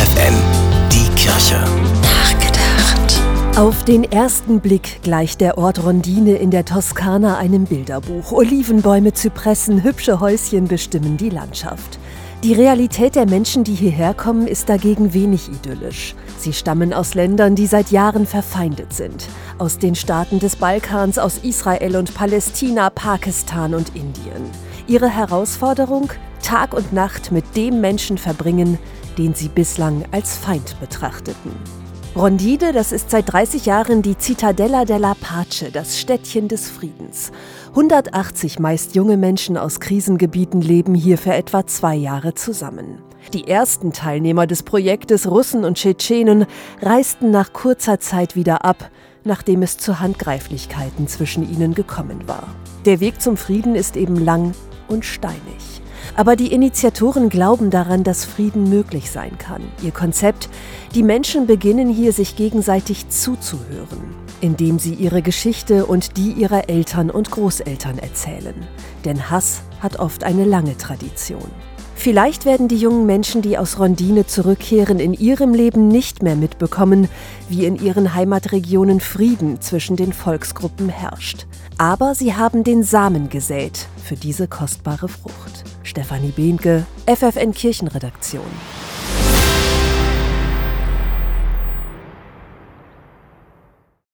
FFN, die Kirche. Nachgedacht. Auf den ersten Blick gleicht der Ort Rondine in der Toskana einem Bilderbuch. Olivenbäume, Zypressen, hübsche Häuschen bestimmen die Landschaft. Die Realität der Menschen, die hierher kommen, ist dagegen wenig idyllisch. Sie stammen aus Ländern, die seit Jahren verfeindet sind. Aus den Staaten des Balkans, aus Israel und Palästina, Pakistan und Indien. Ihre Herausforderung? Tag und Nacht mit dem Menschen verbringen, den sie bislang als Feind betrachteten. Rondide, das ist seit 30 Jahren die Cittadella della Pace, das Städtchen des Friedens. 180 meist junge Menschen aus Krisengebieten leben hier für etwa zwei Jahre zusammen. Die ersten Teilnehmer des Projektes, Russen und Tschetschenen, reisten nach kurzer Zeit wieder ab, nachdem es zu Handgreiflichkeiten zwischen ihnen gekommen war. Der Weg zum Frieden ist eben lang und steinig. Aber die Initiatoren glauben daran, dass Frieden möglich sein kann. Ihr Konzept, die Menschen beginnen hier sich gegenseitig zuzuhören, indem sie ihre Geschichte und die ihrer Eltern und Großeltern erzählen. Denn Hass hat oft eine lange Tradition. Vielleicht werden die jungen Menschen, die aus Rondine zurückkehren, in ihrem Leben nicht mehr mitbekommen, wie in ihren Heimatregionen Frieden zwischen den Volksgruppen herrscht. Aber sie haben den Samen gesät für diese kostbare Frucht. Stefanie Behnke, FFN Kirchenredaktion.